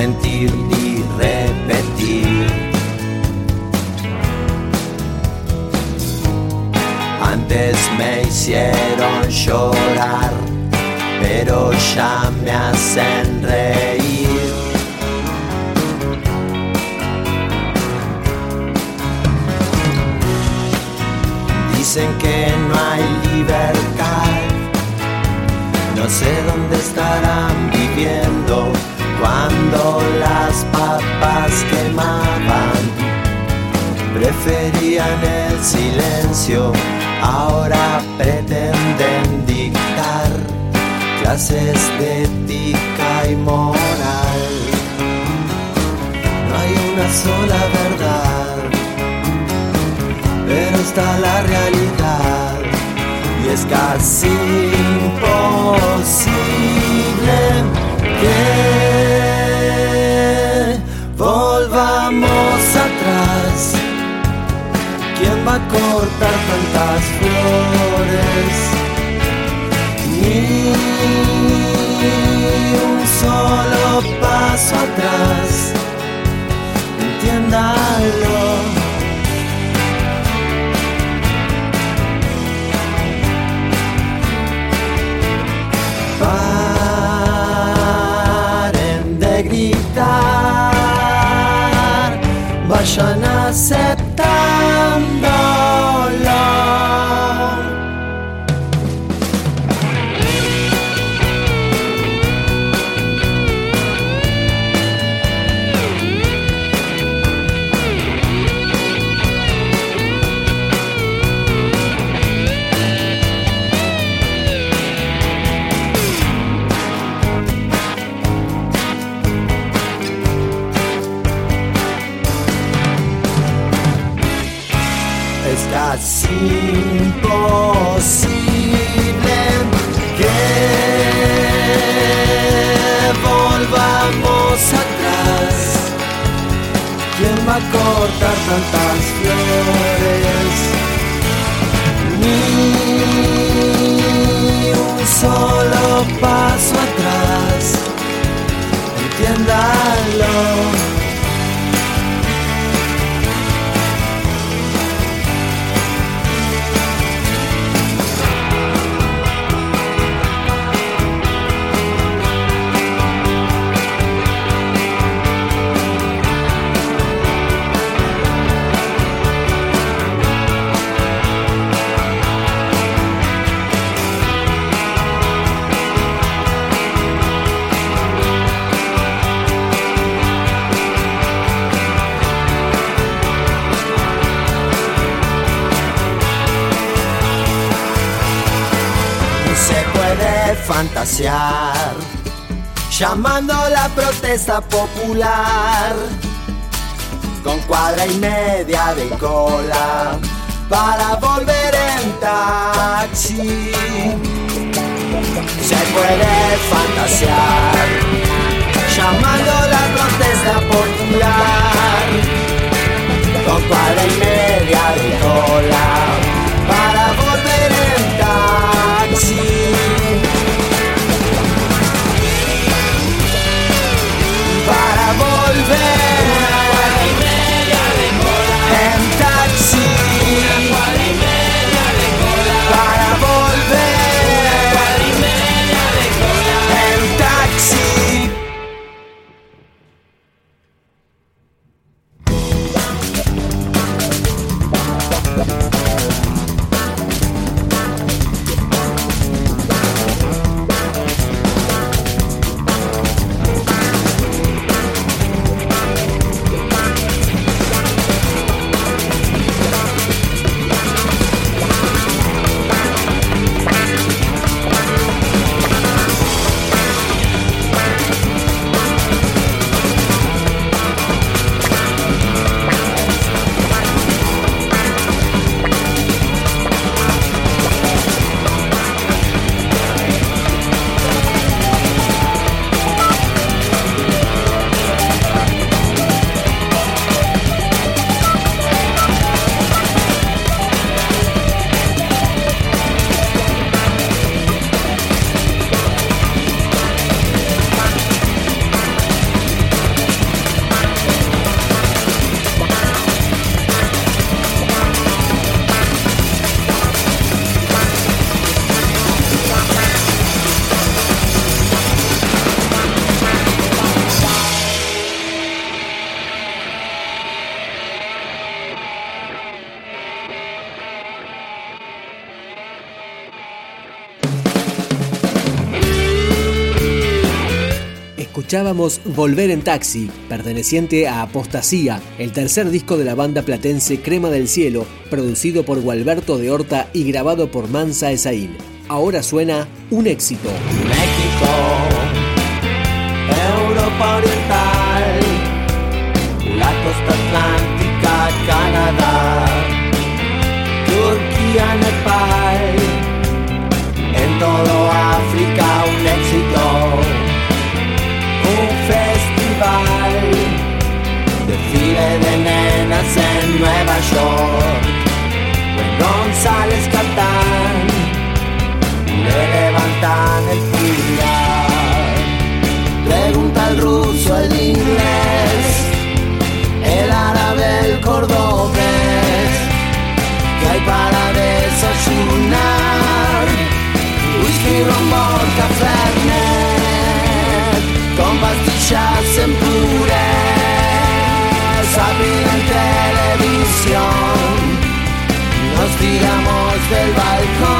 mentir y repetir. Antes me hicieron llorar, pero ya me hacen reír. Dicen que no hay libertad, no sé dónde estarán viviendo papas quemaban. Preferían el silencio, ahora pretenden dictar clases de ética y moral. No hay una sola verdad, pero está la realidad y es casi imposible que ¿Quién va a cortar tantas flores? Ni un solo paso atrás. Entiéndalo. Paren de gritar, vayan aceptándolo. Es imposible que volvamos atrás. ¿Quién va a cortar tantas flores? Ni un solo paso atrás. Entiéndalo. Fantasear llamando la protesta popular con cuadra y media de cola para volver en taxi. Se puede fantasear Escuchábamos Volver en Taxi, perteneciente a Apostasía, el tercer disco de la banda platense Crema del Cielo, producido por Gualberto de Horta y grabado por Mansa Esaín. Ahora suena un éxito. México, Europa Oriental, la costa atlántica, Canadá, tiramos del balcón.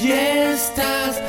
y estás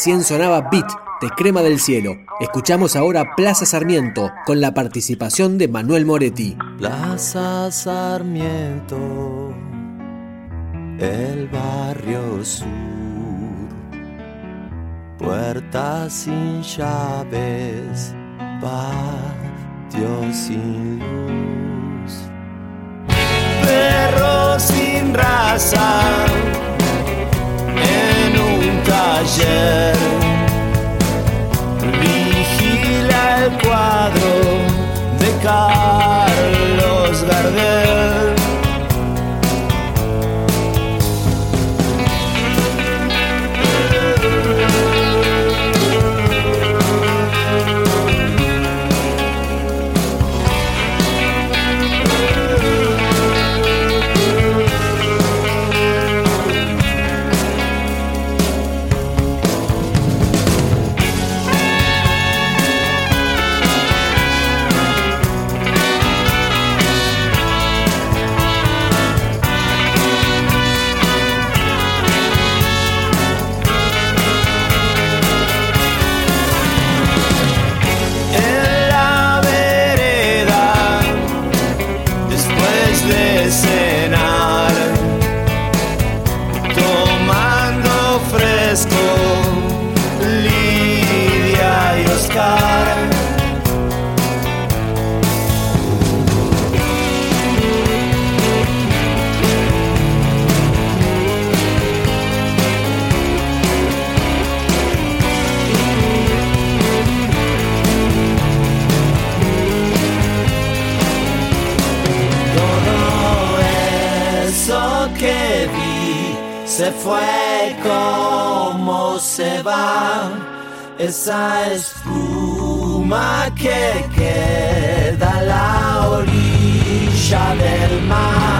Sonaba Beat de Crema del Cielo. Escuchamos ahora Plaza Sarmiento con la participación de Manuel Moretti. Plaza Sarmiento, el barrio sur, puertas sin llaves, patio sin luz, perro sin raza Vigila el cuadro de Carlos esa espuma que queda la orilla del mar.